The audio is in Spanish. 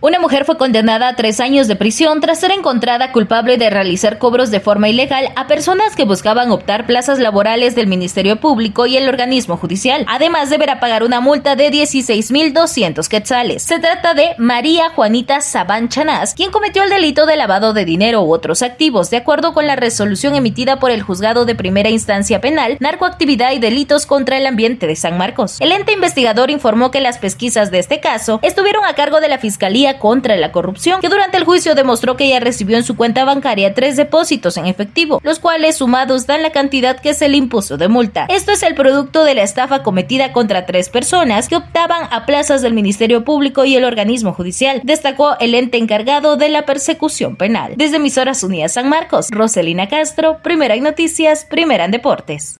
Una mujer fue condenada a tres años de prisión tras ser encontrada culpable de realizar cobros de forma ilegal a personas que buscaban optar plazas laborales del Ministerio Público y el organismo judicial. Además, deberá pagar una multa de 16.200 quetzales. Se trata de María Juanita Sabán Chanás, quien cometió el delito de lavado de dinero u otros activos, de acuerdo con la resolución emitida por el Juzgado de Primera Instancia Penal, Narcoactividad y Delitos contra el Ambiente de San Marcos. El ente investigador informó que las pesquisas de este caso estuvieron a cargo de la Fiscalía contra la Corrupción, que durante el juicio demostró que ella recibió en su cuenta bancaria tres depósitos en efectivo, los cuales sumados dan la cantidad que se le impuso de multa. Esto es el producto de la estafa cometida contra tres personas que optaban a plazas del Ministerio Público y el organismo judicial, destacó el ente encargado de la persecución penal. Desde Emisoras Unidas San Marcos, Roselina Castro, Primera en Noticias, Primera en Deportes.